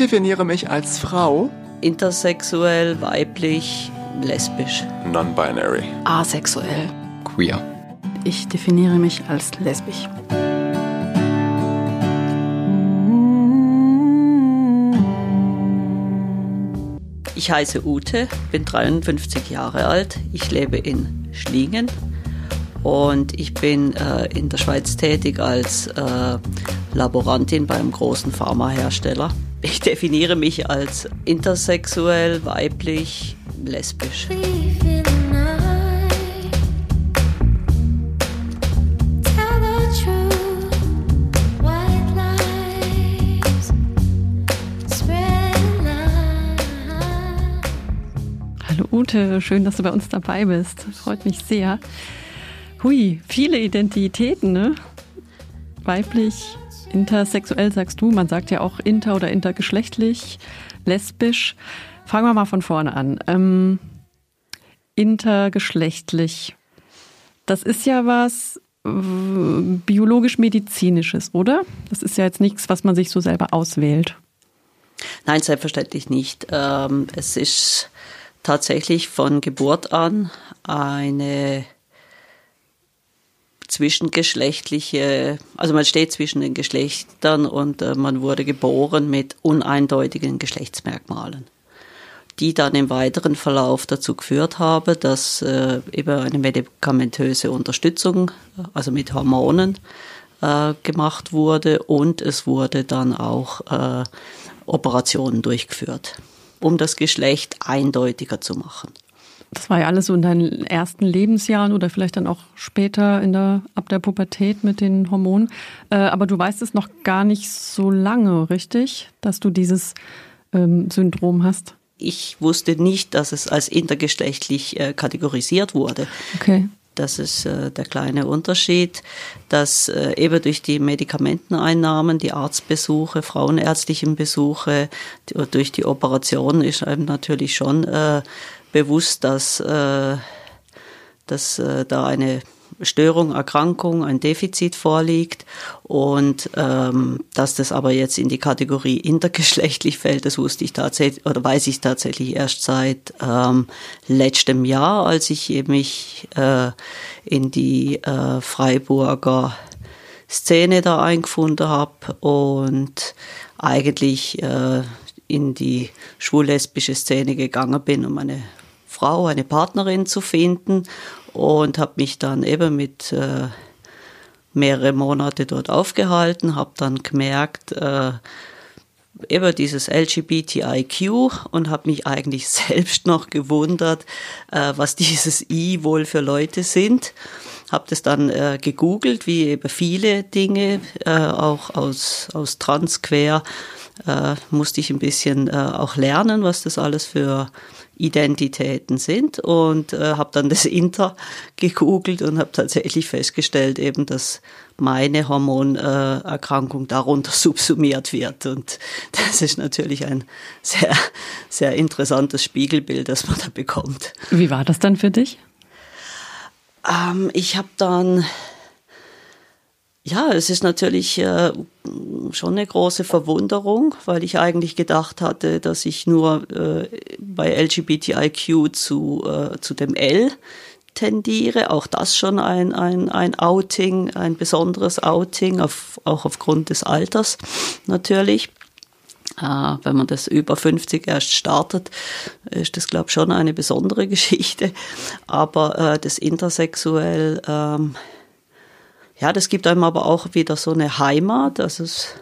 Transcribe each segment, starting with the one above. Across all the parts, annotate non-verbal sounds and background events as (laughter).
definiere mich als Frau. Intersexuell, weiblich, lesbisch. Non-binary. Asexuell. Queer. Ich definiere mich als lesbisch. Ich heiße Ute, bin 53 Jahre alt. Ich lebe in Schlingen und ich bin äh, in der Schweiz tätig als äh, Laborantin beim großen Pharmahersteller. Ich definiere mich als intersexuell, weiblich, lesbisch. Hallo Ute, schön, dass du bei uns dabei bist. Freut mich sehr. Hui, viele Identitäten, ne? Weiblich, intersexuell sagst du, man sagt ja auch inter- oder intergeschlechtlich, lesbisch. Fangen wir mal von vorne an. Ähm, intergeschlechtlich. Das ist ja was äh, biologisch-medizinisches, oder? Das ist ja jetzt nichts, was man sich so selber auswählt. Nein, selbstverständlich nicht. Ähm, es ist tatsächlich von Geburt an eine zwischengeschlechtliche, also man steht zwischen den Geschlechtern und äh, man wurde geboren mit uneindeutigen Geschlechtsmerkmalen, die dann im weiteren Verlauf dazu geführt haben, dass äh, eben eine medikamentöse Unterstützung, also mit Hormonen, äh, gemacht wurde und es wurde dann auch äh, Operationen durchgeführt, um das Geschlecht eindeutiger zu machen. Das war ja alles so in deinen ersten Lebensjahren oder vielleicht dann auch später in der, ab der Pubertät mit den Hormonen. Äh, aber du weißt es noch gar nicht so lange, richtig, dass du dieses ähm, Syndrom hast? Ich wusste nicht, dass es als intergeschlechtlich äh, kategorisiert wurde. Okay. Das ist äh, der kleine Unterschied, dass äh, eben durch die Medikamenteneinnahmen, die Arztbesuche, frauenärztlichen Besuche, die, durch die Operation ist einem natürlich schon äh, bewusst, dass, äh, dass äh, da eine Störung, Erkrankung, ein Defizit vorliegt und ähm, dass das aber jetzt in die Kategorie intergeschlechtlich fällt, das wusste ich tatsächlich oder weiß ich tatsächlich erst seit ähm, letztem Jahr, als ich mich äh, in die äh, Freiburger Szene da eingefunden habe und eigentlich äh, in die schwul-lesbische Szene gegangen bin, um eine Frau, eine Partnerin zu finden und habe mich dann eben mit äh, mehrere Monate dort aufgehalten, habe dann gemerkt, äh, eben dieses LGBTIQ und habe mich eigentlich (laughs) selbst noch gewundert, äh, was dieses I wohl für Leute sind. Habe das dann äh, gegoogelt, wie eben viele Dinge, äh, auch aus, aus Trans, Quer, äh, musste ich ein bisschen äh, auch lernen, was das alles für Identitäten sind und äh, habe dann das Inter gegoogelt und habe tatsächlich festgestellt, eben, dass meine Hormonerkrankung darunter subsumiert wird. Und das ist natürlich ein sehr, sehr interessantes Spiegelbild, das man da bekommt. Wie war das dann für dich? Ähm, ich habe dann ja, es ist natürlich äh, schon eine große Verwunderung, weil ich eigentlich gedacht hatte, dass ich nur äh, bei LGBTIQ zu, äh, zu dem L tendiere. Auch das schon ein, ein, ein Outing, ein besonderes Outing, auf, auch aufgrund des Alters natürlich. Äh, wenn man das über 50 erst startet, ist das, glaube ich, schon eine besondere (laughs) Geschichte. Aber das intersexuell... Ähm, ja, das gibt einem aber auch wieder so eine Heimat. Also es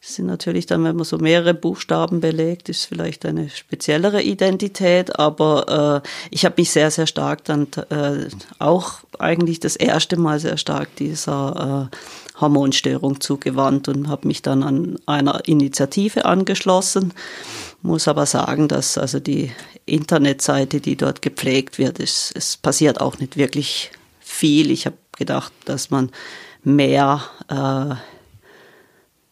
sind natürlich dann, wenn man so mehrere Buchstaben belegt, ist vielleicht eine speziellere Identität. Aber äh, ich habe mich sehr, sehr stark dann äh, auch eigentlich das erste Mal sehr stark dieser äh, Hormonstörung zugewandt und habe mich dann an einer Initiative angeschlossen. Muss aber sagen, dass also die Internetseite, die dort gepflegt wird, ist, es passiert auch nicht wirklich viel. Ich habe gedacht, dass man mehr äh,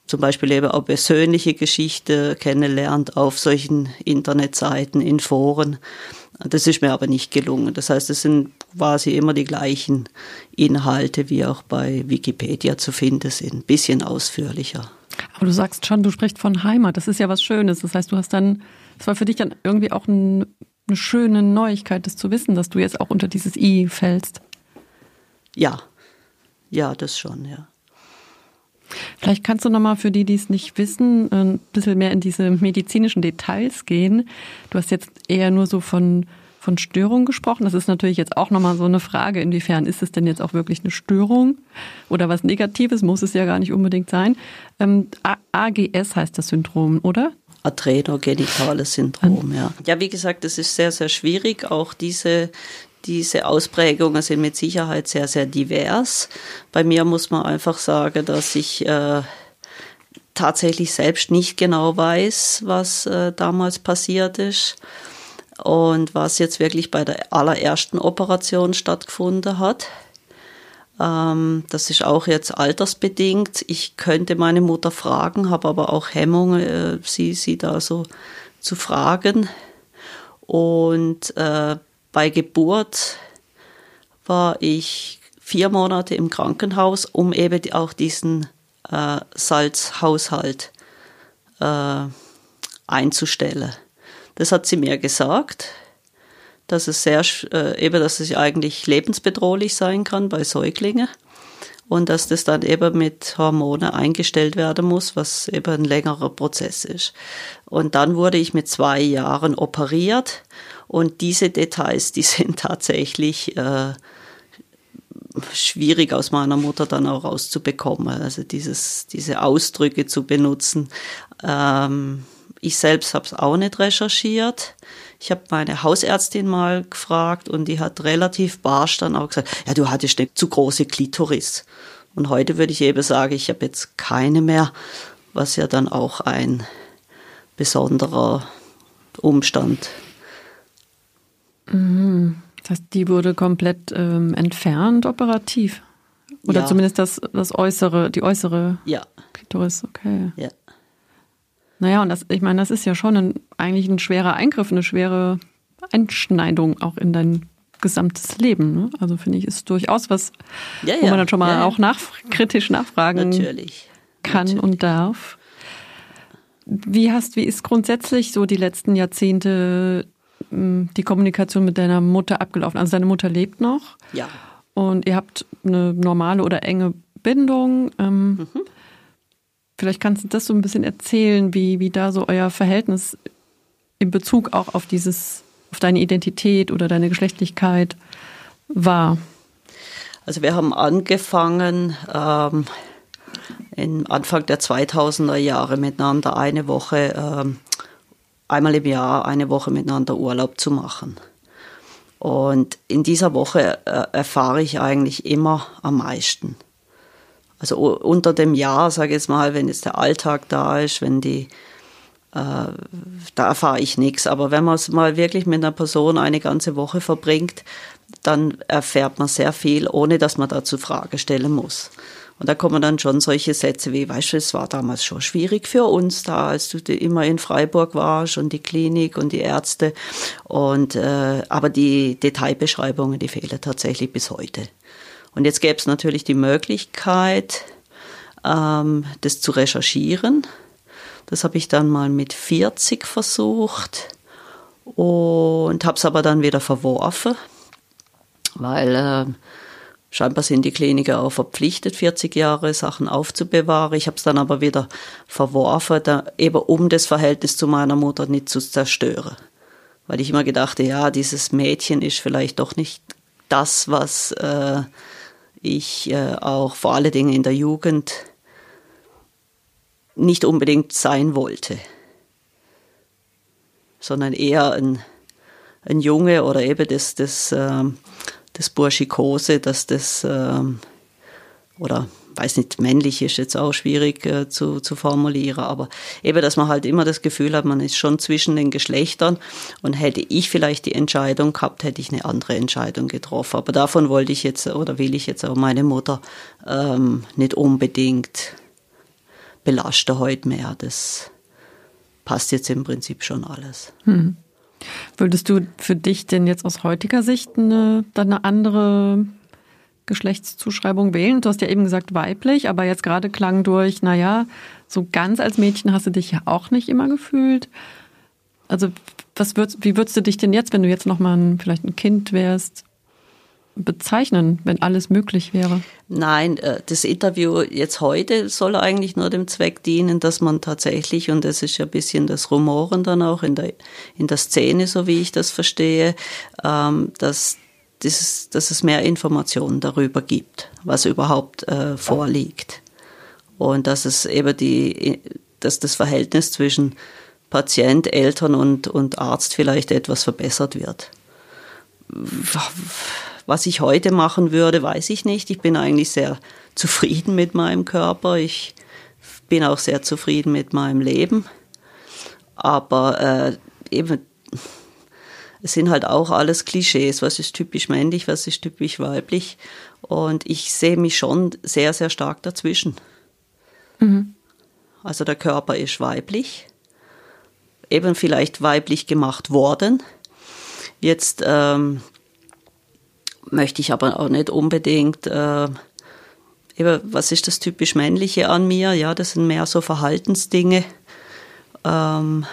zum Beispiel eben auch persönliche Geschichte kennenlernt auf solchen Internetseiten, in Foren. Das ist mir aber nicht gelungen. Das heißt, es sind quasi immer die gleichen Inhalte, wie auch bei Wikipedia zu finden sind, ein bisschen ausführlicher. Aber du sagst schon, du sprichst von Heimat. Das ist ja was Schönes. Das heißt, du hast dann, es war für dich dann irgendwie auch ein, eine schöne Neuigkeit, das zu wissen, dass du jetzt auch unter dieses I fällst. Ja, ja, das schon, ja. Vielleicht kannst du nochmal für die, die es nicht wissen, ein bisschen mehr in diese medizinischen Details gehen. Du hast jetzt eher nur so von, von Störung gesprochen. Das ist natürlich jetzt auch nochmal so eine Frage, inwiefern ist es denn jetzt auch wirklich eine Störung oder was Negatives, muss es ja gar nicht unbedingt sein. Ähm, AGS heißt das Syndrom, oder? Adrenogenitales Syndrom, ja. Ja, wie gesagt, es ist sehr, sehr schwierig, auch diese, diese Ausprägungen sind mit Sicherheit sehr, sehr divers. Bei mir muss man einfach sagen, dass ich äh, tatsächlich selbst nicht genau weiß, was äh, damals passiert ist und was jetzt wirklich bei der allerersten Operation stattgefunden hat. Ähm, das ist auch jetzt altersbedingt. Ich könnte meine Mutter fragen, habe aber auch Hemmungen, äh, sie, sie da so zu fragen. Und äh, bei Geburt war ich vier Monate im Krankenhaus, um eben auch diesen äh, Salzhaushalt äh, einzustellen. Das hat sie mir gesagt, dass es sehr äh, eben, dass es eigentlich lebensbedrohlich sein kann bei Säuglingen und dass das dann eben mit Hormone eingestellt werden muss, was eben ein längerer Prozess ist. Und dann wurde ich mit zwei Jahren operiert und diese Details, die sind tatsächlich äh, schwierig aus meiner Mutter dann auch rauszubekommen. Also dieses, diese Ausdrücke zu benutzen. Ähm, ich selbst habe es auch nicht recherchiert. Ich habe meine Hausärztin mal gefragt und die hat relativ barsch dann auch gesagt, ja, du hattest eine zu große Klitoris. Und heute würde ich eben sagen, ich habe jetzt keine mehr, was ja dann auch ein besonderer Umstand Mhm. Das heißt, die wurde komplett ähm, entfernt operativ. Oder ja. zumindest das, das äußere, die äußere ja. Klitoris, okay. Ja. Naja, und das, ich meine, das ist ja schon ein, eigentlich ein schwerer Eingriff, eine schwere Einschneidung auch in dein gesamtes Leben. Ne? Also finde ich, ist durchaus was, ja, ja. wo man dann schon mal ja, auch nach, kritisch nachfragen Natürlich. kann Natürlich. und darf. Wie hast, wie ist grundsätzlich so die letzten Jahrzehnte die Kommunikation mit deiner Mutter abgelaufen? Also deine Mutter lebt noch. Ja. Und ihr habt eine normale oder enge Bindung. Ähm, mhm. Vielleicht kannst du das so ein bisschen erzählen, wie, wie da so euer Verhältnis in Bezug auch auf dieses, auf deine Identität oder deine Geschlechtlichkeit war. Also wir haben angefangen ähm, in Anfang der 2000er Jahre miteinander eine Woche ähm, einmal im Jahr eine Woche miteinander Urlaub zu machen. Und in dieser Woche äh, erfahre ich eigentlich immer am meisten. Also unter dem Jahr, sage ich jetzt mal, wenn jetzt der Alltag da ist, wenn die, äh, da erfahre ich nichts. Aber wenn man es mal wirklich mit einer Person eine ganze Woche verbringt, dann erfährt man sehr viel, ohne dass man dazu Frage stellen muss. Und da kommen dann schon solche Sätze wie, weißt du, es war damals schon schwierig für uns da, als du immer in Freiburg warst und die Klinik und die Ärzte. Und äh, aber die Detailbeschreibungen, die fehlen tatsächlich bis heute. Und jetzt gäbe es natürlich die Möglichkeit, ähm, das zu recherchieren. Das habe ich dann mal mit 40 versucht und habe es aber dann wieder verworfen, weil äh, Scheinbar sind die Kliniker auch verpflichtet, 40 Jahre Sachen aufzubewahren. Ich habe es dann aber wieder verworfen, da, eben um das Verhältnis zu meiner Mutter nicht zu zerstören. Weil ich immer gedachte, ja, dieses Mädchen ist vielleicht doch nicht das, was äh, ich äh, auch vor allen Dingen in der Jugend nicht unbedingt sein wollte. Sondern eher ein, ein Junge oder eben das, das äh, das Burschikose, dass das, ähm, oder weiß nicht, männlich ist jetzt auch schwierig äh, zu, zu formulieren, aber eben, dass man halt immer das Gefühl hat, man ist schon zwischen den Geschlechtern und hätte ich vielleicht die Entscheidung gehabt, hätte ich eine andere Entscheidung getroffen. Aber davon wollte ich jetzt oder will ich jetzt auch meine Mutter ähm, nicht unbedingt belasten heute mehr. Das passt jetzt im Prinzip schon alles. Hm. Würdest du für dich denn jetzt aus heutiger Sicht eine, eine andere Geschlechtszuschreibung wählen? Du hast ja eben gesagt weiblich, aber jetzt gerade klang durch, naja, so ganz als Mädchen hast du dich ja auch nicht immer gefühlt. Also was würdest, wie würdest du dich denn jetzt, wenn du jetzt nochmal vielleicht ein Kind wärst, bezeichnen, wenn alles möglich wäre? Nein, äh, das Interview jetzt heute soll eigentlich nur dem Zweck dienen, dass man tatsächlich, und das ist ja ein bisschen das Rumoren dann auch in der, in der Szene, so wie ich das verstehe, ähm, dass, dass es mehr Informationen darüber gibt, was überhaupt äh, vorliegt. Und dass es eben die, dass das Verhältnis zwischen Patient, Eltern und, und Arzt vielleicht etwas verbessert wird was ich heute machen würde, weiß ich nicht. Ich bin eigentlich sehr zufrieden mit meinem Körper. Ich bin auch sehr zufrieden mit meinem Leben. Aber äh, eben, es sind halt auch alles Klischees. Was ist typisch männlich, was ist typisch weiblich? Und ich sehe mich schon sehr, sehr stark dazwischen. Mhm. Also der Körper ist weiblich, eben vielleicht weiblich gemacht worden. Jetzt ähm, möchte ich aber auch nicht unbedingt, äh, eben, was ist das typisch Männliche an mir? Ja, das sind mehr so Verhaltensdinge. Ähm,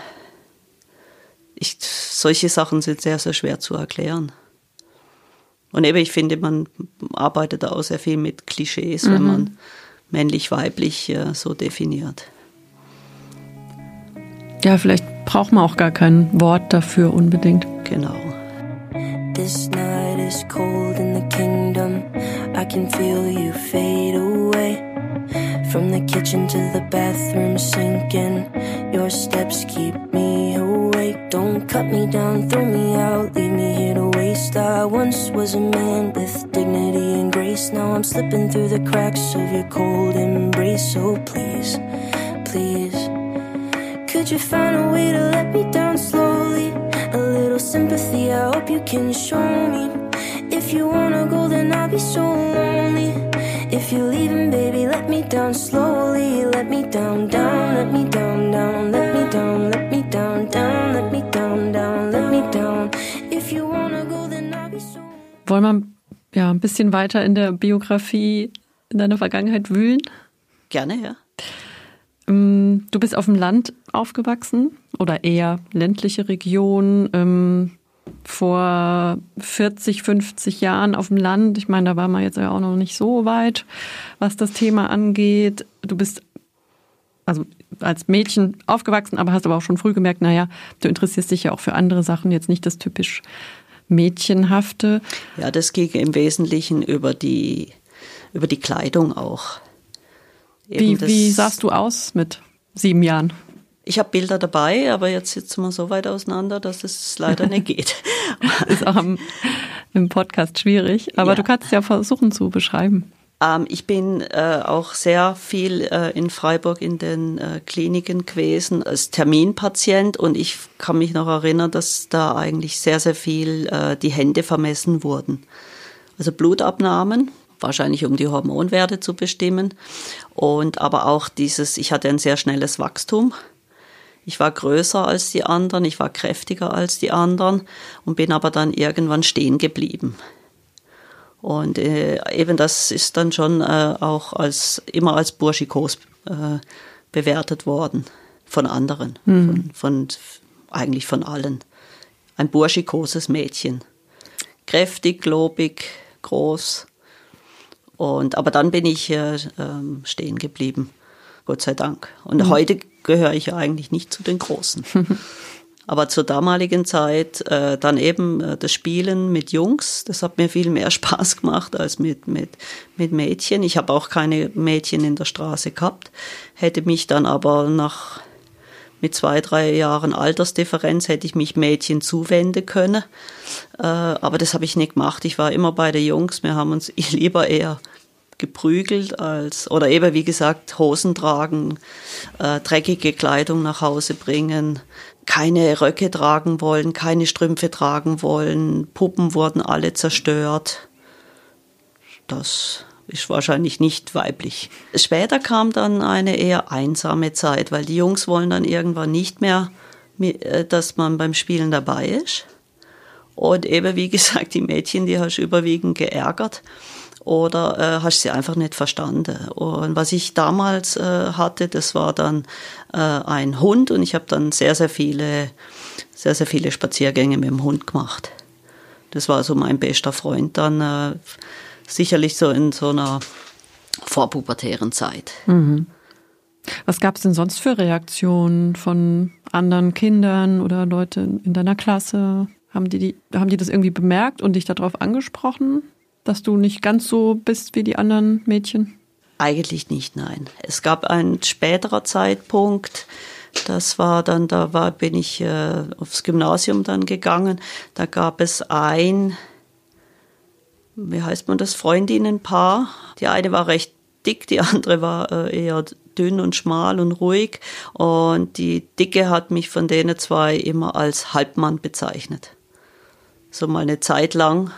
ich, solche Sachen sind sehr, sehr schwer zu erklären. Und eben, ich finde, man arbeitet auch sehr viel mit Klischees, mhm. wenn man männlich-weiblich äh, so definiert. Ja, vielleicht braucht man auch gar kein Wort dafür unbedingt. Genau. This night is cold in the kingdom. I can feel you fade away. From the kitchen to the bathroom sinking. Your steps keep me awake. Don't cut me down, throw me out, leave me here to waste. I once was a man with dignity and grace. Now I'm slipping through the cracks of your cold embrace. So please, please, could you find a way to let me down slowly? Sympathy. I hope you can show me. If you wanna go, then I'll be so lonely. If you're leaving, baby, let me down slowly. Let me down, down, let me down, down, let me down, let me down, down, let me down, down, let me down. If you wanna go, then I'll be so. Wollen wir ja ein bisschen weiter in der Biografie in deiner Vergangenheit wühlen? Gerne, ja. Ähm, du bist auf dem Land aufgewachsen oder eher ländliche Region. Ähm, vor 40, 50 Jahren auf dem Land. Ich meine, da war man jetzt ja auch noch nicht so weit, was das Thema angeht. Du bist also als Mädchen aufgewachsen, aber hast aber auch schon früh gemerkt, naja, du interessierst dich ja auch für andere Sachen, jetzt nicht das typisch Mädchenhafte. Ja, das ging im Wesentlichen über die, über die Kleidung auch. Wie, wie sahst du aus mit sieben Jahren? Ich habe Bilder dabei, aber jetzt sitzen wir so weit auseinander, dass es leider nicht geht. (laughs) ist auch im, im, Podcast schwierig, aber ja. du kannst es ja versuchen zu beschreiben. Ähm, ich bin äh, auch sehr viel äh, in Freiburg in den äh, Kliniken gewesen als Terminpatient und ich kann mich noch erinnern, dass da eigentlich sehr, sehr viel äh, die Hände vermessen wurden. Also Blutabnahmen, wahrscheinlich um die Hormonwerte zu bestimmen. Und aber auch dieses, ich hatte ein sehr schnelles Wachstum. Ich war größer als die anderen, ich war kräftiger als die anderen und bin aber dann irgendwann stehen geblieben. Und äh, eben das ist dann schon äh, auch als immer als burschikos äh, bewertet worden von anderen, mhm. von, von eigentlich von allen. Ein burschikoses Mädchen, kräftig, lobig, groß und, aber dann bin ich äh, ähm, stehen geblieben, Gott sei Dank. Und mhm. heute gehöre ich ja eigentlich nicht zu den Großen. (laughs) aber zur damaligen Zeit äh, dann eben äh, das Spielen mit Jungs, das hat mir viel mehr (laughs) Spaß gemacht als mit, mit, mit Mädchen. Ich habe auch keine Mädchen in der Straße gehabt, hätte mich dann aber nach mit zwei, drei Jahren Altersdifferenz hätte ich mich Mädchen zuwenden können. Äh, aber das habe ich nicht gemacht. Ich war immer bei den Jungs. Wir haben uns (laughs) lieber eher geprügelt als, oder eben wie gesagt, Hosen tragen, äh, dreckige Kleidung nach Hause bringen, keine Röcke tragen wollen, keine Strümpfe tragen wollen, Puppen wurden alle zerstört. Das ist wahrscheinlich nicht weiblich. Später kam dann eine eher einsame Zeit, weil die Jungs wollen dann irgendwann nicht mehr, äh, dass man beim Spielen dabei ist. Und eben, wie (laughs) gesagt, die Mädchen, die hast du überwiegend geärgert. Oder äh, hast sie einfach nicht verstanden. Und was ich damals äh, hatte, das war dann äh, ein Hund und ich habe dann sehr, sehr viele, sehr, sehr viele Spaziergänge mit dem Hund gemacht. Das war so mein bester Freund dann äh, sicherlich so in so einer vorpubertären Zeit. Mhm. Was gab es denn sonst für Reaktionen von anderen Kindern oder Leute in deiner Klasse? Haben die, die, haben die das irgendwie bemerkt und dich darauf angesprochen, dass du nicht ganz so bist wie die anderen Mädchen? Eigentlich nicht, nein. Es gab einen späterer Zeitpunkt, das war dann, da war, bin ich äh, aufs Gymnasium dann gegangen. Da gab es ein, wie heißt man das, Freundinnenpaar. Die eine war recht dick, die andere war äh, eher dünn und schmal und ruhig. Und die Dicke hat mich von denen zwei immer als Halbmann bezeichnet. So mal eine Zeit lang.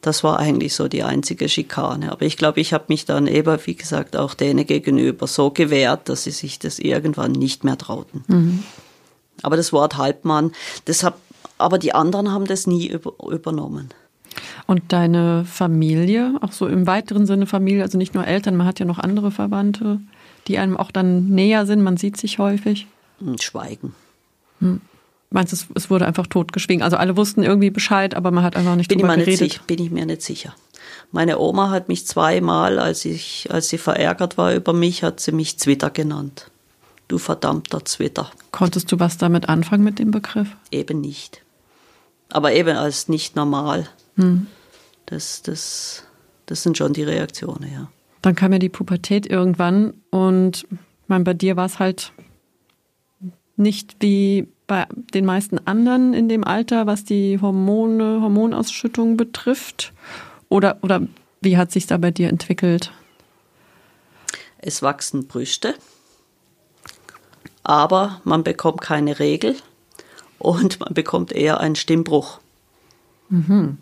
Das war eigentlich so die einzige Schikane. Aber ich glaube, ich habe mich dann eben, wie gesagt, auch denen gegenüber so gewehrt, dass sie sich das irgendwann nicht mehr trauten. Mhm. Aber das Wort Halbmann, das hab, aber die anderen haben das nie über, übernommen. Und deine Familie, auch so im weiteren Sinne Familie, also nicht nur Eltern, man hat ja noch andere Verwandte, die einem auch dann näher sind, man sieht sich häufig? Hm, schweigen. Hm. Meinst du, es wurde einfach totgeschwiegen? Also alle wussten irgendwie Bescheid, aber man hat einfach nicht bin drüber ich geredet? Nicht, bin ich mir nicht sicher. Meine Oma hat mich zweimal, als, ich, als sie verärgert war über mich, hat sie mich Zwitter genannt. Du verdammter Zwitter. Konntest du was damit anfangen mit dem Begriff? Eben nicht. Aber eben als nicht normal. Hm. Das, das, das sind schon die Reaktionen, ja. Dann kam ja die Pubertät irgendwann und mein, bei dir war es halt nicht wie bei den meisten anderen in dem Alter, was die Hormone, Hormonausschüttung betrifft? Oder, oder wie hat sich da bei dir entwickelt? Es wachsen Brüste, aber man bekommt keine Regel und man bekommt eher einen Stimmbruch. Mhm.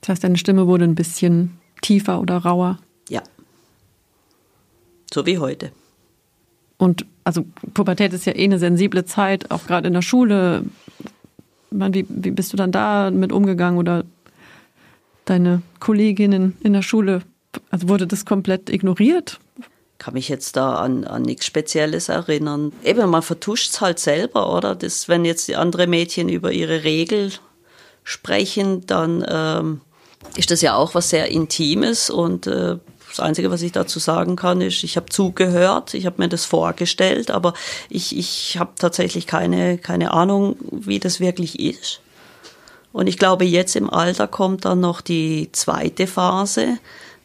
Das heißt, deine Stimme wurde ein bisschen tiefer oder rauer? Ja. So wie heute. Und also Pubertät ist ja eh eine sensible Zeit, auch gerade in der Schule. Man, wie, wie bist du dann da mit umgegangen oder deine Kolleginnen in der Schule? Also wurde das komplett ignoriert? Kann mich jetzt da an, an nichts Spezielles erinnern. Eben, man vertuscht es halt selber, oder? Das, wenn jetzt andere Mädchen über ihre Regel sprechen, dann ähm, ist das ja auch was sehr Intimes und äh, das Einzige, was ich dazu sagen kann, ist, ich habe zugehört, ich habe mir das vorgestellt, aber ich, ich habe tatsächlich keine, keine Ahnung, wie das wirklich ist. Und ich glaube, jetzt im Alter kommt dann noch die zweite Phase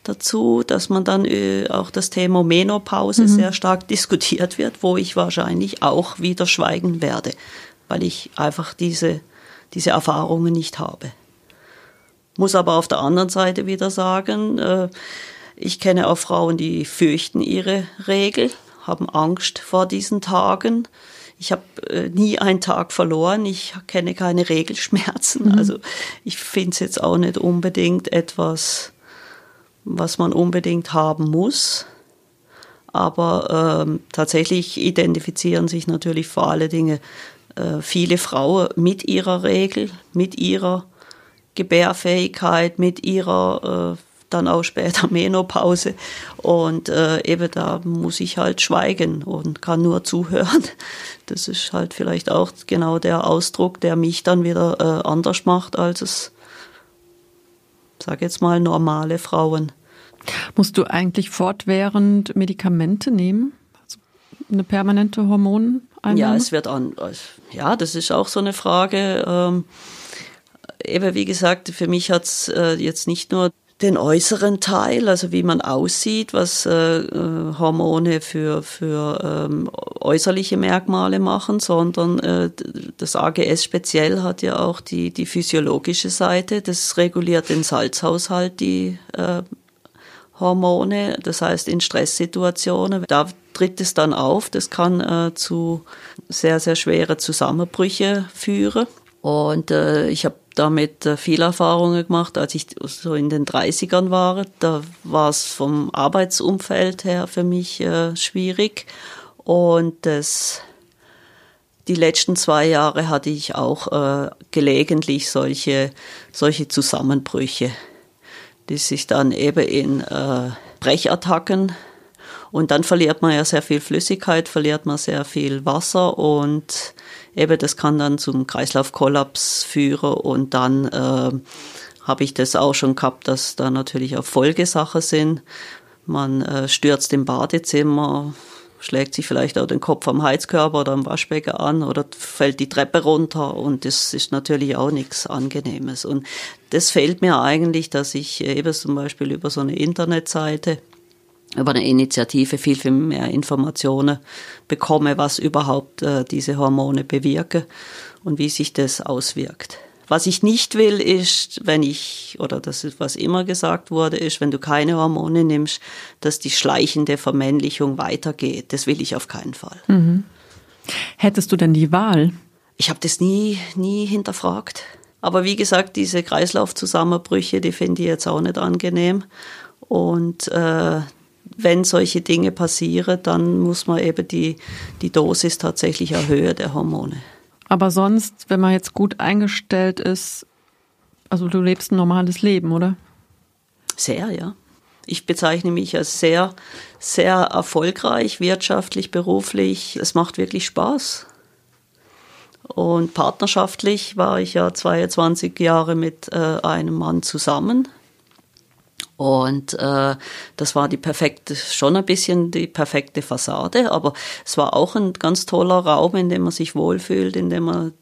dazu, dass man dann äh, auch das Thema Menopause mhm. sehr stark (laughs) diskutiert wird, wo ich wahrscheinlich auch wieder schweigen werde, weil ich einfach diese, diese Erfahrungen nicht habe. Muss aber auf der anderen Seite wieder sagen, äh, ich kenne auch Frauen, die fürchten ihre Regel, haben Angst vor diesen Tagen. Ich habe äh, nie einen Tag verloren. Ich kenne keine Regelschmerzen. Mhm. Also ich finde es jetzt auch nicht unbedingt etwas, was man unbedingt haben muss. Aber ähm, tatsächlich identifizieren sich natürlich vor allen Dingen äh, viele Frauen mit ihrer Regel, mit ihrer Gebärfähigkeit, mit ihrer äh, dann auch später (laughs) Menopause. Und äh, eben da muss ich halt schweigen und kann nur zuhören. (laughs) Das ist halt vielleicht auch genau der Ausdruck, der mich dann wieder äh, anders macht als es, sag jetzt mal, normale Frauen. Musst du eigentlich fortwährend Medikamente nehmen? Also eine permanente Hormoneinnahme? Ja, es wird an. Ja, das ist auch so eine Frage. Ähm, eben wie gesagt, für mich hat es äh, jetzt nicht nur den äußeren Teil, also wie man aussieht, was äh, äh, Hormone für, für ähm, äußerliche Merkmale machen, sondern äh, das AGS speziell hat ja auch die, die physiologische Seite. Das reguliert den Salzhaushalt, die äh, Hormone. Das heißt, in Stresssituationen, da tritt es dann auf. Das kann äh, zu sehr, sehr schwere Zusammenbrüche führen. Und äh, ich habe damit äh, viel Erfahrungen gemacht, als ich so in den 30ern war. Da war es vom Arbeitsumfeld her für mich äh, schwierig. Und das, die letzten zwei Jahre hatte ich auch äh, gelegentlich solche, solche Zusammenbrüche. die sich dann eben in äh, Brechattacken und dann verliert man ja sehr viel Flüssigkeit, verliert man sehr viel Wasser und eben das kann dann zum Kreislaufkollaps führen und dann äh, habe ich das auch schon gehabt, dass da natürlich auch Folgesachen sind. Man äh, stürzt im Badezimmer, schlägt sich vielleicht auch den Kopf am Heizkörper oder am Waschbecken an oder fällt die Treppe runter und das ist natürlich auch nichts Angenehmes. Und das fehlt mir eigentlich, dass ich eben zum Beispiel über so eine Internetseite über eine Initiative viel, viel mehr Informationen bekomme, was überhaupt äh, diese Hormone bewirken und wie sich das auswirkt. Was ich nicht will, ist, wenn ich, oder das ist, was immer gesagt wurde, ist, wenn du keine Hormone nimmst, dass die schleichende Vermännlichung weitergeht. Das will ich auf keinen Fall. Mhm. Hättest du denn die Wahl? Ich habe das nie, nie hinterfragt. Aber wie gesagt, diese Kreislaufzusammenbrüche, die finde ich jetzt auch nicht angenehm. Und äh, wenn solche Dinge passieren, dann muss man eben die, die Dosis tatsächlich erhöhen der Hormone. Aber sonst, wenn man jetzt gut eingestellt ist, also du lebst ein normales Leben, oder? Sehr, ja. Ich bezeichne mich als sehr, sehr erfolgreich, wirtschaftlich, beruflich. Es macht wirklich Spaß. Und partnerschaftlich war ich ja 22 Jahre mit äh, einem Mann zusammen. Und äh, das war die perfekte, schon ein bisschen die perfekte Fassade, aber es war auch ein ganz toller Raum, in dem man sich wohlfühlt, in dem man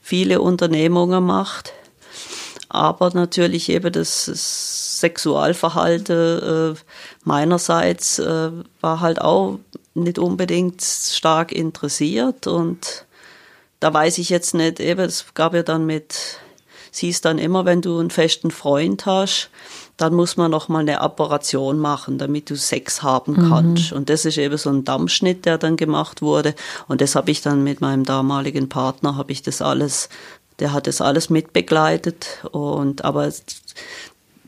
viele Unternehmungen macht. Aber natürlich eben das Sexualverhalten äh, meinerseits äh, war halt auch nicht unbedingt stark interessiert und da weiß ich jetzt nicht, eben, es gab ja dann mit, siehst dann immer, wenn du einen festen Freund hast, dann muss man noch mal eine Operation machen, damit du Sex haben kannst. Mhm. Und das ist eben so ein Dammschnitt, der dann gemacht wurde. Und das habe ich dann mit meinem damaligen Partner, habe ich das alles, der hat das alles mitbegleitet. Und aber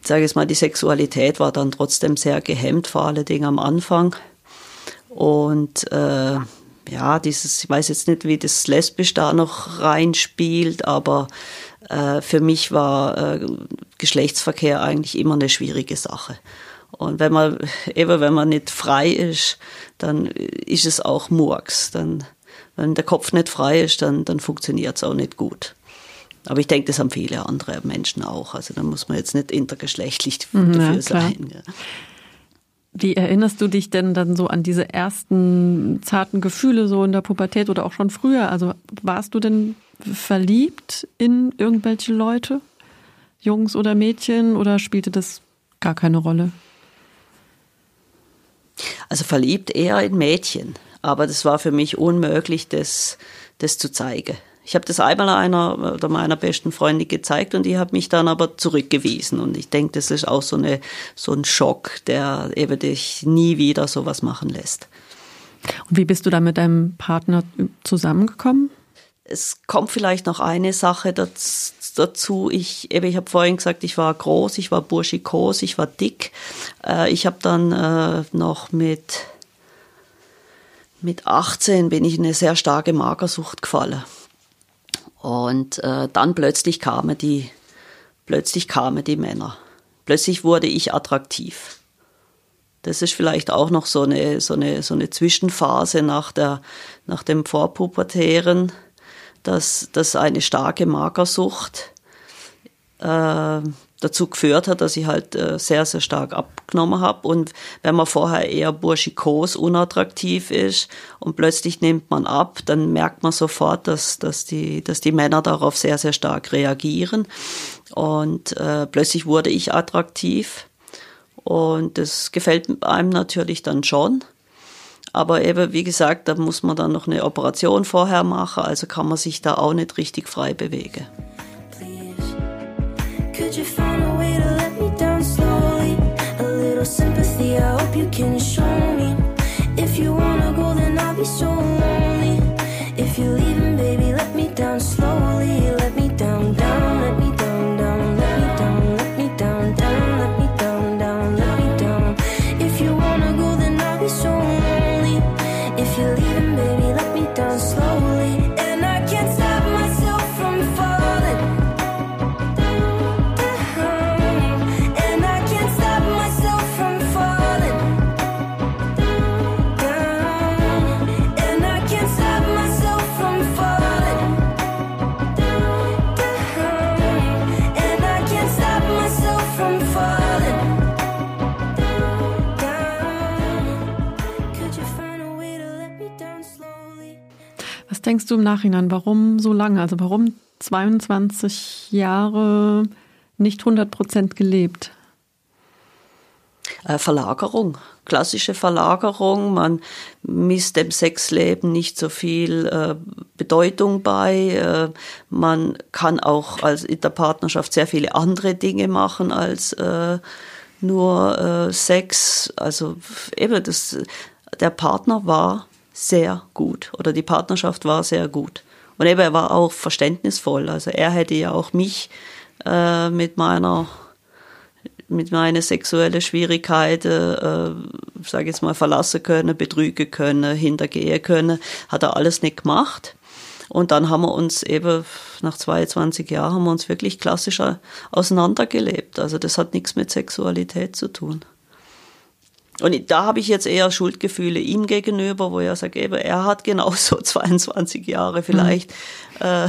sage ich mal, die Sexualität war dann trotzdem sehr gehemmt, vor allen Dingen am Anfang. Und äh, ja, dieses, ich weiß jetzt nicht, wie das lesbisch da noch reinspielt, aber für mich war äh, Geschlechtsverkehr eigentlich immer eine schwierige Sache. Und wenn man, (laughs) eben wenn man nicht frei ist, dann ist es auch Murks. Dann, wenn der Kopf nicht frei ist, dann, dann funktioniert es auch nicht gut. Aber ich denke, das haben viele andere Menschen auch. Also da muss man jetzt nicht intergeschlechtlich mhm, dafür ja, sein. Ja. Wie erinnerst du dich denn dann so an diese ersten zarten Gefühle so in der Pubertät oder auch schon früher? Also warst du denn verliebt in irgendwelche Leute? Jungs oder Mädchen oder spielte das gar keine Rolle? Also verliebt eher in Mädchen, aber das war für mich unmöglich, das, das zu zeigen. Ich habe das einmal einer oder meiner besten Freundin gezeigt und die hat mich dann aber zurückgewiesen. Und ich denke, das ist auch so, eine, so ein Schock, der eben dich nie wieder sowas machen lässt. Und wie bist du dann mit deinem Partner zusammengekommen? Es kommt vielleicht noch eine Sache dazu. Ich, eben, ich habe vorhin gesagt, ich war groß, ich war burschikos, ich war dick. Äh, ich habe dann äh, noch mit, mit 18 bin ich in eine sehr starke Magersucht gefallen. Und äh, dann plötzlich kamen die, plötzlich kamen die Männer. Plötzlich wurde ich attraktiv. Das ist vielleicht auch noch so eine, so eine, so eine Zwischenphase nach, der, nach dem Vorpubertären dass, dass eine starke Magersucht äh, dazu geführt hat, dass ich halt äh, sehr, sehr stark abgenommen habe. Und wenn man vorher eher burschikos, unattraktiv ist und plötzlich nimmt man ab, dann merkt man sofort, dass, dass, die, dass die Männer darauf sehr, sehr stark reagieren. Und äh, plötzlich wurde ich attraktiv. Und das gefällt einem natürlich dann schon. Aber eben, wie gesagt, da muss man dann noch eine Operation vorher machen, also kann man sich da auch nicht richtig frei bewegen. sympathy, denkst du im Nachhinein, warum so lange? Also warum 22 Jahre nicht 100 Prozent gelebt? Äh, Verlagerung, klassische Verlagerung. Man misst dem Sexleben nicht so viel äh, Bedeutung bei. Äh, man kann auch als in der Partnerschaft sehr viele andere Dinge machen als äh, nur äh, Sex. Also eben das, der Partner war sehr gut oder die Partnerschaft war sehr gut. Und eben er war auch verständnisvoll. Also er hätte ja auch mich äh, mit meiner mit meinen sexuellen Schwierigkeiten, äh, sage jetzt mal, verlassen können, betrügen können, hintergehen können, hat er alles nicht gemacht. Und dann haben wir uns eben nach 22 Jahren haben wir uns wirklich klassisch auseinandergelebt. Also das hat nichts mit Sexualität zu tun. Und da habe ich jetzt eher Schuldgefühle ihm gegenüber, wo er sagt, eben, er hat genauso (laughs) 22 Jahre vielleicht mhm. äh,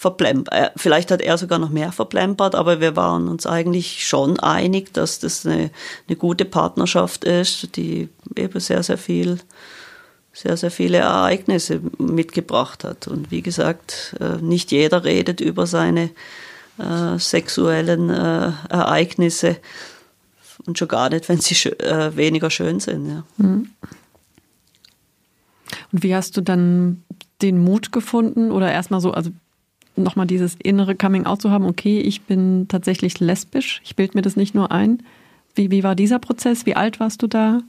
verplempert. Äh, vielleicht hat er sogar noch mehr verplempert, aber wir waren uns eigentlich schon einig, dass das eine, eine gute Partnerschaft ist, die eben sehr, sehr viel, sehr, sehr viele Ereignisse mitgebracht hat. Und wie gesagt, äh, nicht jeder redet über seine äh, sexuellen äh, Ereignisse und schon gar nicht, wenn sie schö äh, weniger schön sind. Ja. Mhm. Und wie hast du dann den Mut gefunden oder erstmal so, also nochmal dieses innere Coming Out zu haben, okay, ich bin tatsächlich lesbisch, ich bilde mir das nicht nur ein. Wie, wie war dieser Prozess? Wie alt warst du da?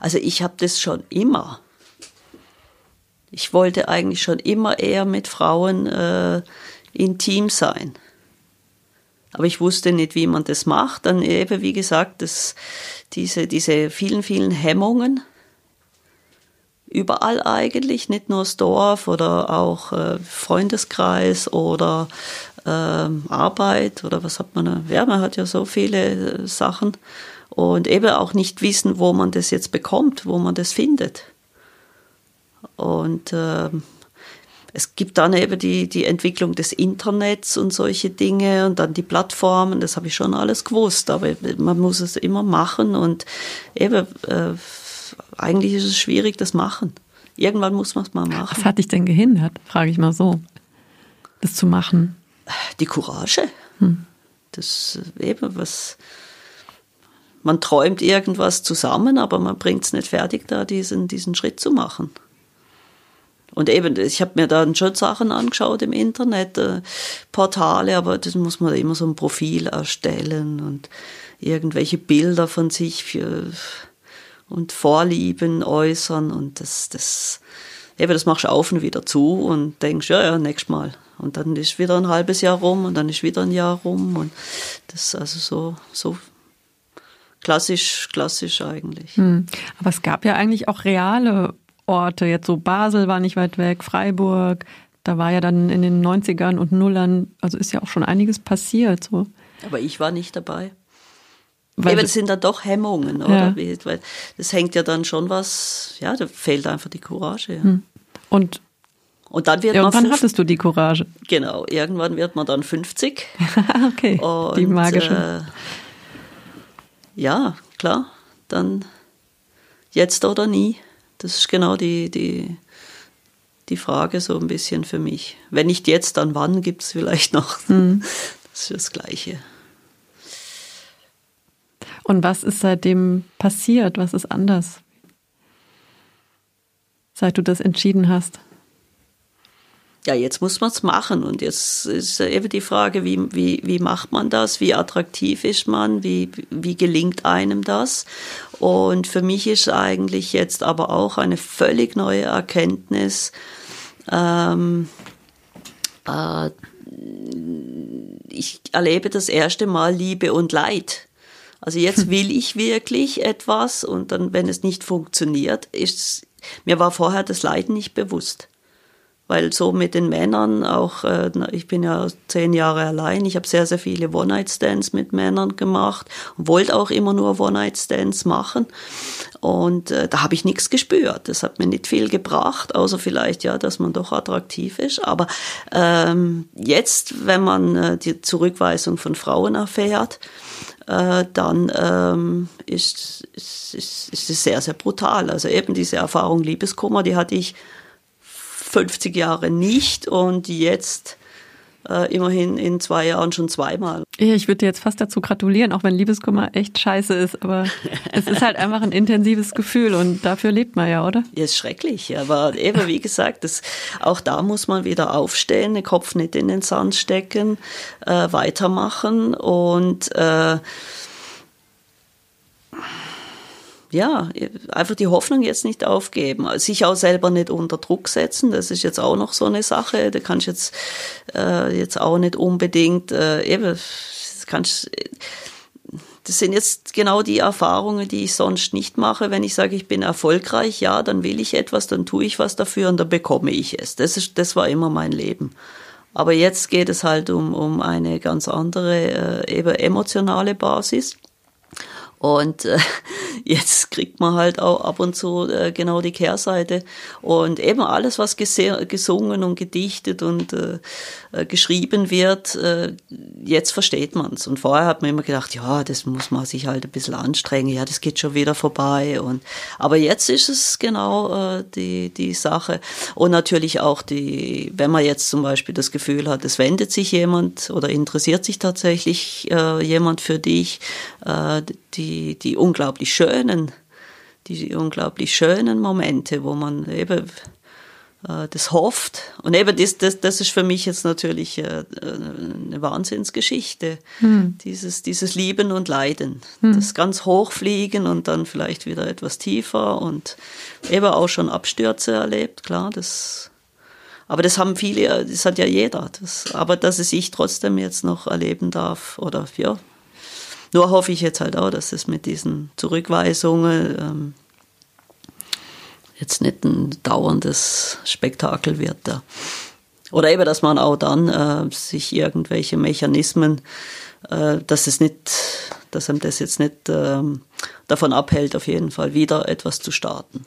Also ich habe das schon immer. Ich wollte eigentlich schon immer eher mit Frauen äh, intim sein. Aber ich wusste nicht, wie man das macht. Dann eben, wie gesagt, das, diese, diese vielen, vielen Hemmungen, überall eigentlich, nicht nur das Dorf oder auch äh, Freundeskreis oder äh, Arbeit oder was hat man? Ja, man hat ja so viele äh, Sachen und eben auch nicht wissen, wo man das jetzt bekommt, wo man das findet. Und äh, es gibt dann eben die, die Entwicklung des Internets und solche Dinge und dann die Plattformen, das habe ich schon alles gewusst, aber man muss es immer machen und eben äh, eigentlich ist es schwierig, das machen. Irgendwann muss man es mal machen. Was hat dich denn gehindert, frage ich mal so, das zu machen? Die Courage. Hm. Das äh, eben was. Man träumt irgendwas zusammen, aber man bringt es nicht fertig, da diesen, diesen Schritt zu machen. Und eben, ich habe mir dann schon Sachen angeschaut im Internet, äh, Portale, aber das muss man immer so ein Profil erstellen und irgendwelche Bilder von sich für, und Vorlieben äußern und das, das, eben, das machst du auf und wieder zu und denkst, ja, ja, nächstes Mal. Und dann ist wieder ein halbes Jahr rum und dann ist wieder ein Jahr rum und das also so, so klassisch, klassisch eigentlich. Hm. Aber es gab ja eigentlich auch reale Orte, jetzt so Basel war nicht weit weg, Freiburg, da war ja dann in den 90ern und Nullern, also ist ja auch schon einiges passiert, so. Aber ich war nicht dabei. Weil Eben, das sind dann doch Hemmungen, oder? Ja. Das hängt ja dann schon was, ja, da fehlt einfach die Courage. Ja. Hm. Und, und dann wird irgendwann man hattest du die Courage. Genau, irgendwann wird man dann 50. (laughs) okay, und, die magische. Äh, ja, klar, dann jetzt oder nie. Das ist genau die, die, die Frage so ein bisschen für mich. Wenn nicht jetzt, dann wann gibt es vielleicht noch. (laughs) Hm. Das ist das Gleiche. Und was ist seitdem passiert? Was ist anders? Seit du das entschieden hast? Ja, jetzt muss man es machen. Und jetzt ist eben die Frage, wie, wie, wie macht man das? Wie attraktiv ist man? Wie, wie gelingt einem das? Und für mich ist eigentlich jetzt aber auch eine völlig neue Erkenntnis, ähm, äh, ich erlebe das erste Mal Liebe und Leid. Also jetzt (laughs) will ich wirklich etwas und dann, wenn es nicht funktioniert, ist mir war vorher das Leiden nicht bewusst. Weil so mit den Männern auch, äh, ich bin ja zehn Jahre allein, ich habe sehr, sehr viele One-Night-Stands mit Männern gemacht und wollte auch immer nur One-Night-Stands machen. Und äh, da habe ich nichts gespürt. Das hat mir nicht viel gebracht, außer vielleicht, ja, dass man doch attraktiv ist. Aber ähm, jetzt, wenn man äh, die Zurückweisung von Frauen erfährt, äh, dann ähm, ist, ist, ist, ist es sehr, sehr brutal. Also eben diese Erfahrung Liebeskummer, die hatte ich 50 Jahre nicht und jetzt äh, immerhin in zwei Jahren schon zweimal. Ich würde dir jetzt fast dazu gratulieren, auch wenn Liebeskummer echt scheiße ist, aber es ist halt einfach ein intensives Gefühl und dafür lebt man ja, oder? Ja, ist schrecklich, aber eben wie gesagt, das, auch da muss man wieder aufstehen, den Kopf nicht in den Sand stecken, äh, weitermachen und äh, ja, einfach die Hoffnung jetzt nicht aufgeben, sich auch selber nicht unter Druck setzen, das ist jetzt auch noch so eine Sache, da kannst jetzt äh, jetzt auch nicht unbedingt äh, eben kannst das sind jetzt genau die Erfahrungen, die ich sonst nicht mache. Wenn ich sage, ich bin erfolgreich, ja, dann will ich etwas, dann tue ich was dafür und dann bekomme ich es. Das ist, das war immer mein Leben. Aber jetzt geht es halt um, um eine ganz andere, äh, eben emotionale Basis. Und äh, (laughs) jetzt kriegt man halt auch ab und zu äh, genau die Kehrseite. Und eben alles, was gesungen und gedichtet und äh, äh, geschrieben wird, äh, jetzt versteht man's. Und vorher hat man immer gedacht, ja, das muss man sich halt ein bisschen anstrengen, ja, das geht schon wieder vorbei. Und aber jetzt ist es genau äh, die, die Sache. Und natürlich auch die, wenn man jetzt zum Beispiel das Gefühl hat, es wendet sich jemand oder interessiert sich tatsächlich jemand für dich, äh, die, die unglaublich schönen, die unglaublich schönen Momente, wo man eben äh, das hofft. Und eben das, das, das ist für mich jetzt natürlich äh, eine Wahnsinnsgeschichte. Hm. Dieses, dieses Lieben und Leiden. Hm. Das ganz hochfliegen und dann vielleicht wieder etwas tiefer und eben auch schon Abstürze erlebt, klar, das aber das haben viele, das hat ja jeder. Das, aber dass es ich trotzdem jetzt noch erleben darf, oder ja. Nur hoffe ich jetzt halt auch, dass es mit diesen Zurückweisungen ähm, jetzt nicht ein dauerndes Spektakel wird da. Oder eben, dass man auch dann äh, sich irgendwelche Mechanismen, äh, dass es nicht, dass einem das jetzt nicht äh, davon abhält, auf jeden Fall wieder etwas zu starten.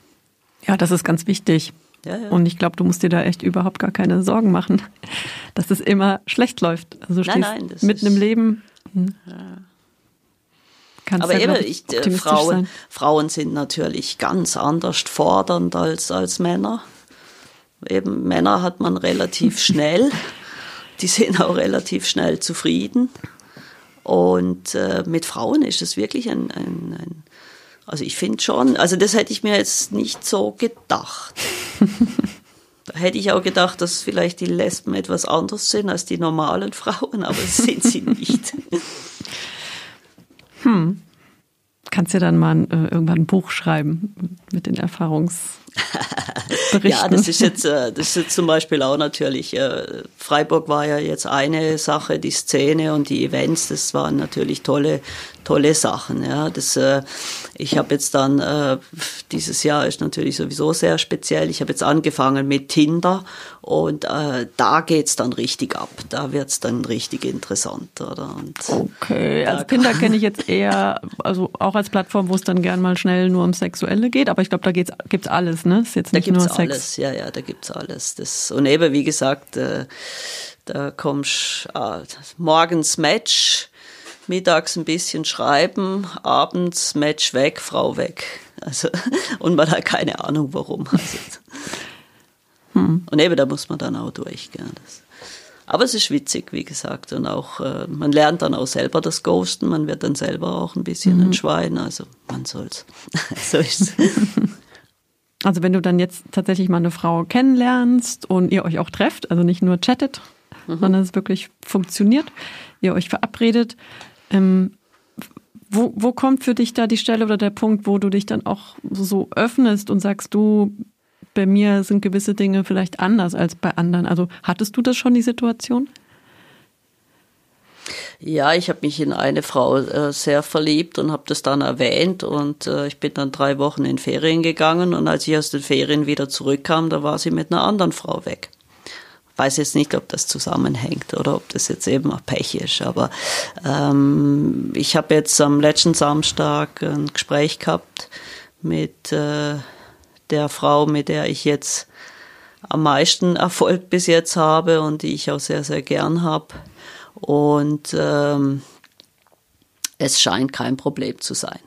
Ja, das ist ganz wichtig. Ja, ja. Und ich glaube, du musst dir da echt überhaupt gar keine Sorgen machen, (laughs) dass es immer schlecht läuft. Also du nein, stehst nein, mitten im Leben. Hm. Ja. Kannst Aber eben, ich, äh, Frauen, Frauen sind natürlich ganz anders fordernd als, als Männer. Eben Männer hat man relativ (laughs) schnell. Die sind auch relativ schnell zufrieden. Und äh, mit Frauen ist es wirklich ein, ein, ein also ich finde schon, also das hätte ich mir jetzt nicht so gedacht. (laughs) da hätte ich auch gedacht, dass vielleicht die Lesben etwas anders sind als die normalen Frauen, aber das sind sie nicht. (laughs) Hm. Kannst du dann mal äh, irgendwann ein Buch schreiben mit den Erfahrungsberichten? (laughs) ja, das ist jetzt, äh, das ist jetzt zum Beispiel auch natürlich. Äh, Freiburg war ja jetzt eine Sache, die Szene und die Events, das waren natürlich tolle, tolle Sachen. Ja, das, äh, ich habe jetzt dann äh, dieses Jahr ist natürlich sowieso sehr speziell. Ich habe jetzt angefangen mit Tinder und äh, da geht's dann richtig ab. Da wird's dann richtig interessant, oder? Und okay, also Tinder kenne ich jetzt eher, also auch als Plattform, wo es dann gern mal schnell nur um Sexuelle geht. Aber ich glaube, da geht's, gibt's alles, ne? Ist jetzt nicht da gibt's nur Sex. alles, ja, ja, da gibt's alles. Das und eben wie gesagt. Äh, da kommst äh, morgens Match, mittags ein bisschen schreiben, abends Match weg, Frau weg. Also, (laughs) und man hat keine Ahnung warum. Also, hm. Und eben, da muss man dann auch durch. Gell, das. Aber es ist witzig, wie gesagt. Und auch, äh, man lernt dann auch selber das Ghosten, man wird dann selber auch ein bisschen mhm. ein Schwein. Also man soll's. (laughs) so ist's. (laughs) Also wenn du dann jetzt tatsächlich mal eine Frau kennenlernst und ihr euch auch trefft, also nicht nur chattet, mhm. sondern es wirklich funktioniert, ihr euch verabredet. Ähm, wo, wo kommt für dich da die Stelle oder der Punkt, wo du dich dann auch so öffnest und sagst, du, bei mir sind gewisse Dinge vielleicht anders als bei anderen. Also hattest du das schon, die Situation? Ja, ich habe mich in eine Frau äh, sehr verliebt und habe das dann erwähnt und äh, ich bin dann drei Wochen in Ferien gegangen und als ich aus den Ferien wieder zurückkam, da war sie mit einer anderen Frau weg weiß jetzt nicht, ob das zusammenhängt oder ob das jetzt eben auch Pech ist. Aber ähm, ich habe jetzt am letzten Samstag ein Gespräch gehabt mit äh, der Frau, mit der ich jetzt am meisten Erfolg bis jetzt habe und die ich auch sehr, sehr gern habe. Und ähm, es scheint kein Problem zu sein.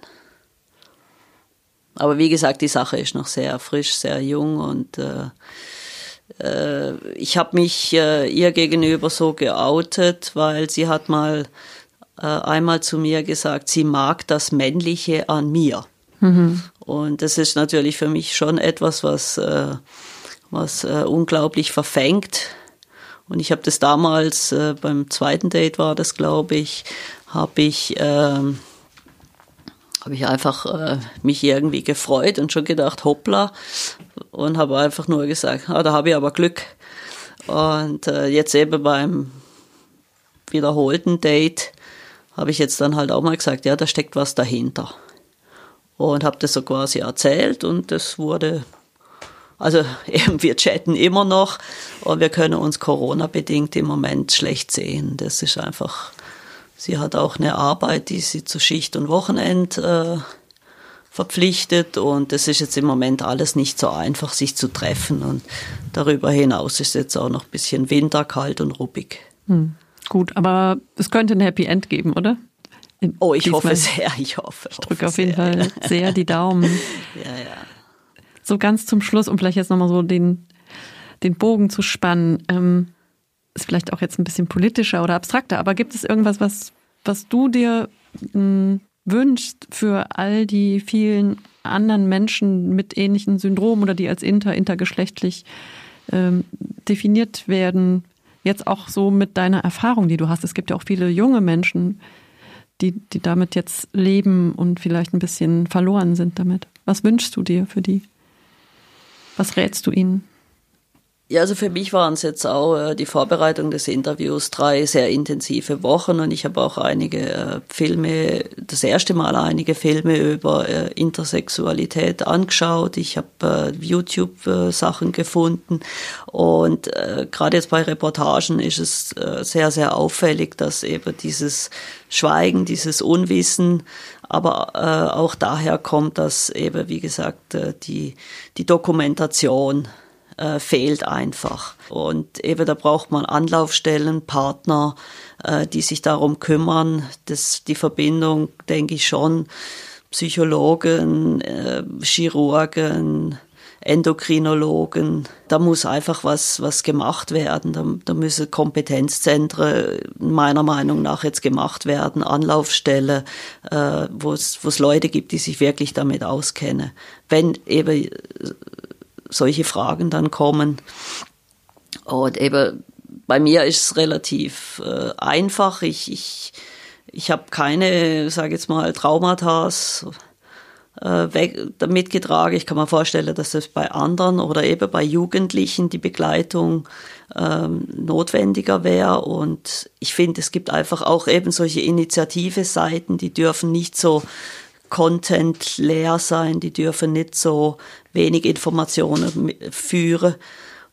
Aber wie gesagt, die Sache ist noch sehr frisch, sehr jung und äh, äh, ich habe mich äh, ihr gegenüber so geoutet, weil sie hat mal äh, einmal zu mir gesagt, sie mag das Männliche an mir. Mhm. Und das ist natürlich für mich schon etwas, was, äh, was äh, unglaublich verfängt. Und ich habe das damals, äh, beim zweiten Date war das, glaube ich, habe ich, ähm, habe ich einfach äh, mich irgendwie gefreut und schon gedacht, hoppla, und habe einfach nur gesagt, ah, da habe ich aber Glück. Und äh, jetzt eben beim wiederholten Date habe ich jetzt dann halt auch mal gesagt, ja, da steckt was dahinter. Und habe das so quasi erzählt und das wurde, also (laughs) eben, wir chatten immer noch und wir können uns Corona-bedingt im Moment schlecht sehen. Das ist einfach, sie hat auch eine Arbeit, die sie zu Schicht und Wochenend äh, verpflichtet und es ist jetzt im Moment alles nicht so einfach, sich zu treffen und darüber hinaus ist jetzt auch noch ein bisschen Winter, kalt und ruppig. Hm. Gut, aber es könnte ein Happy End geben, oder? In oh, ich hoffe sehr, ich hoffe. Ich drücke auf jeden Fall (laughs) sehr die Daumen. ja, ja. So ganz zum Schluss, um vielleicht jetzt nochmal so den, den Bogen zu spannen, ähm, ist vielleicht auch jetzt ein bisschen politischer oder abstrakter, aber gibt es irgendwas, was, was du dir mh, wünschst für all die vielen anderen Menschen mit ähnlichen Syndromen oder die als inter, intergeschlechtlich ähm, definiert werden, jetzt auch so mit deiner Erfahrung, die du hast. Es gibt ja auch viele junge Menschen, die, die damit jetzt leben und vielleicht ein bisschen verloren sind damit. Was wünschst du dir für die? Was rätst du ihnen? Ja, also für mich waren es jetzt auch äh, die Vorbereitung des Interviews drei sehr intensive Wochen und ich habe auch einige äh, Filme, das erste Mal einige Filme über äh, Intersexualität angeschaut. Ich habe äh, YouTube-Sachen äh, gefunden und äh, gerade jetzt bei Reportagen ist es äh, sehr, sehr auffällig, dass eben dieses Schweigen, dieses Unwissen, aber äh, auch daher kommt, dass eben, wie gesagt, äh, die, die Dokumentation äh, fehlt einfach. Und eben da braucht man Anlaufstellen, Partner, äh, die sich darum kümmern. Das, die Verbindung, denke ich schon, Psychologen, äh, Chirurgen, Endokrinologen. Da muss einfach was, was gemacht werden. Da, da müssen Kompetenzzentren meiner Meinung nach jetzt gemacht werden, Anlaufstelle, äh, wo es Leute gibt, die sich wirklich damit auskennen. Wenn eben solche Fragen dann kommen. Und eben bei mir ist es relativ äh, einfach. Ich, ich, ich habe keine, sage jetzt mal, Traumata äh, mitgetragen. Ich kann mir vorstellen, dass das bei anderen oder eben bei Jugendlichen die Begleitung ähm, notwendiger wäre. Und ich finde, es gibt einfach auch eben solche Initiative-Seiten, die dürfen nicht so Content leer sein, die dürfen nicht so wenig Informationen führen.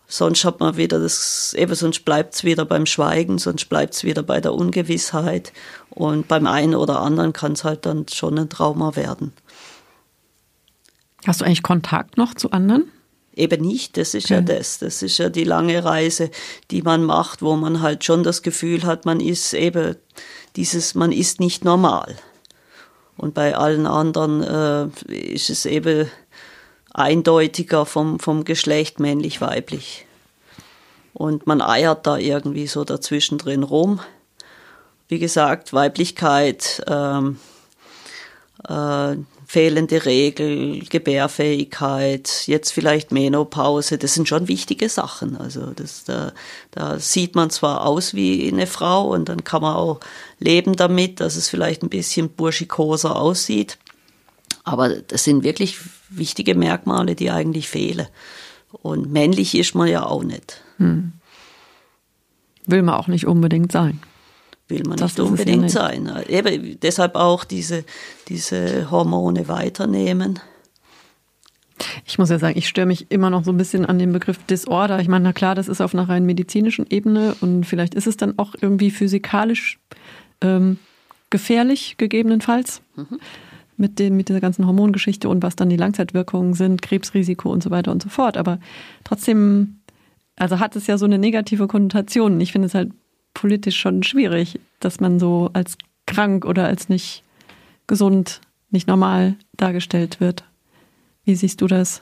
Sonst hat man wieder das, eben sonst bleibt es wieder beim Schweigen, sonst bleibt es wieder bei der Ungewissheit. Und beim einen oder anderen kann es halt dann schon ein Trauma werden. Hast du eigentlich Kontakt noch zu anderen? Eben nicht, das ist okay. ja das. Das ist ja die lange Reise, die man macht, wo man halt schon das Gefühl hat, man ist eben dieses, man ist nicht normal. Und bei allen anderen äh, ist es eben eindeutiger vom, vom Geschlecht männlich-weiblich. Und man eiert da irgendwie so dazwischen drin rum. Wie gesagt, Weiblichkeit, ähm, äh, fehlende Regel, Gebärfähigkeit, jetzt vielleicht Menopause, das sind schon wichtige Sachen. Also das, da, da sieht man zwar aus wie eine Frau und dann kann man auch leben damit, dass es vielleicht ein bisschen burschikoser aussieht. Aber das sind wirklich wichtige Merkmale, die eigentlich fehlen. Und männlich ist man ja auch nicht. Hm. Will man auch nicht unbedingt sein will man das nicht unbedingt nicht. sein. Eben deshalb auch diese, diese Hormone weiternehmen. Ich muss ja sagen, ich störe mich immer noch so ein bisschen an dem Begriff Disorder. Ich meine, na klar, das ist auf einer rein medizinischen Ebene und vielleicht ist es dann auch irgendwie physikalisch ähm, gefährlich, gegebenenfalls. Mhm. Mit, den, mit dieser ganzen Hormongeschichte und was dann die Langzeitwirkungen sind, Krebsrisiko und so weiter und so fort. Aber trotzdem, also hat es ja so eine negative Konnotation. Ich finde es halt politisch schon schwierig, dass man so als krank oder als nicht gesund, nicht normal dargestellt wird. Wie siehst du das?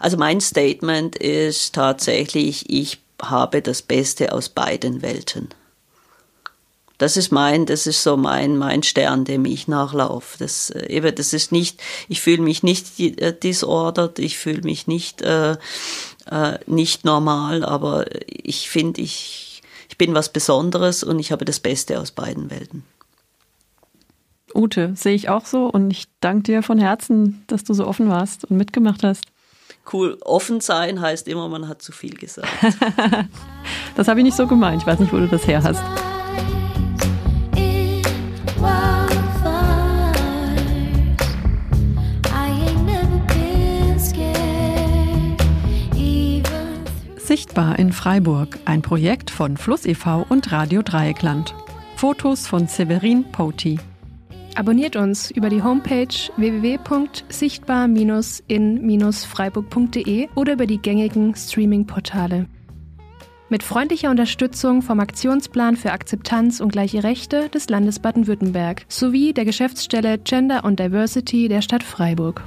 Also mein Statement ist tatsächlich, ich habe das Beste aus beiden Welten. Das ist mein, das ist so mein, mein Stern, dem ich nachlaufe. Das, äh, eben, das ist nicht, ich fühle mich nicht äh, disordered, ich fühle mich nicht, äh, äh, nicht normal, aber ich finde, ich, ich bin was Besonderes und ich habe das Beste aus beiden Welten. Ute, sehe ich auch so und ich danke dir von Herzen, dass du so offen warst und mitgemacht hast. Cool, offen sein heißt immer, man hat zu viel gesagt. (laughs) das habe ich nicht so gemeint. Ich weiß nicht, wo du das her hast. Sichtbar in Freiburg, ein Projekt von Fluss e.V. und Radio Dreieckland. Fotos von Severin Poti. Abonniert uns über die Homepage www.sichtbar-in-freiburg.de oder über die gängigen Streaming-Portale. Mit freundlicher Unterstützung vom Aktionsplan für Akzeptanz und gleiche Rechte des Landes Baden-Württemberg sowie der Geschäftsstelle Gender und Diversity der Stadt Freiburg.